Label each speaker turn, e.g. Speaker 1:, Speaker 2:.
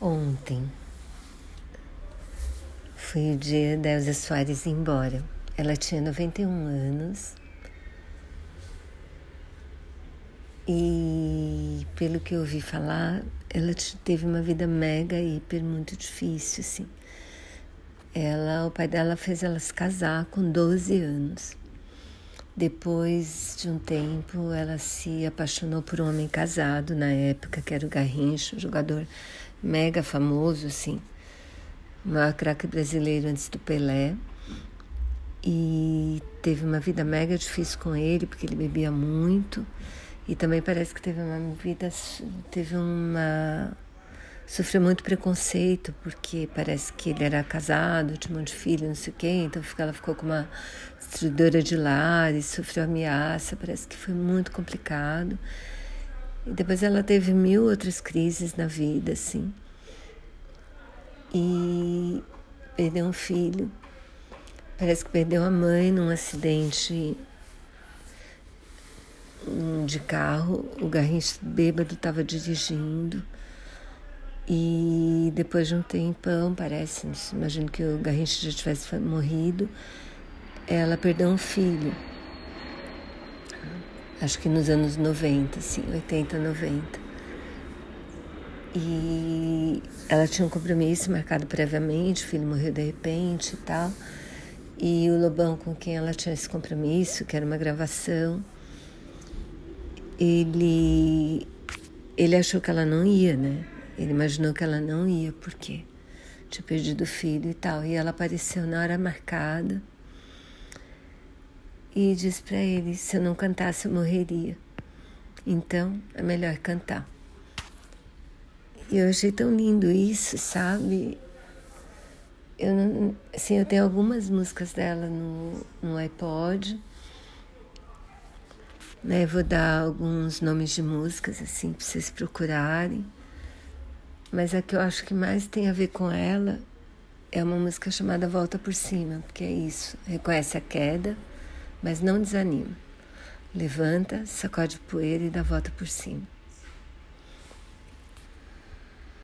Speaker 1: Ontem foi o dia da Elza Soares ir embora. Ela tinha 91 anos e, pelo que eu ouvi falar, ela teve uma vida mega, hiper, muito difícil, assim. Ela, o pai dela fez ela se casar com 12 anos. Depois de um tempo, ela se apaixonou por um homem casado na época, que era o Garrincha, jogador mega famoso, assim, o maior craque brasileiro antes do Pelé. E teve uma vida mega difícil com ele, porque ele bebia muito. E também parece que teve uma vida, teve uma sofreu muito preconceito, porque parece que ele era casado, tinha um monte de filho, não sei o quê, então ela ficou com uma destruidora de lar e sofreu ameaça, parece que foi muito complicado. E depois ela teve mil outras crises na vida, assim. E perdeu um filho. Parece que perdeu a mãe num acidente de carro. O Garrincha bêbado estava dirigindo. E depois de um tempão, parece, imagino que o Garrincha já tivesse morrido, ela perdeu um filho acho que nos anos 90, assim, 80, 90. E ela tinha um compromisso marcado previamente, o filho morreu de repente e tal. E o Lobão com quem ela tinha esse compromisso, que era uma gravação, ele ele achou que ela não ia, né? Ele imaginou que ela não ia, porque tinha perdido o filho e tal. E ela apareceu na hora marcada e disse para ele: se eu não cantasse, eu morreria. Então é melhor cantar. E eu achei tão lindo isso, sabe? Eu não, assim, eu tenho algumas músicas dela no, no iPod. Né, vou dar alguns nomes de músicas assim para vocês procurarem. Mas a que eu acho que mais tem a ver com ela é uma música chamada Volta por Cima, porque é isso, reconhece a queda mas não desanima. Levanta, sacode poeira e dá volta por cima.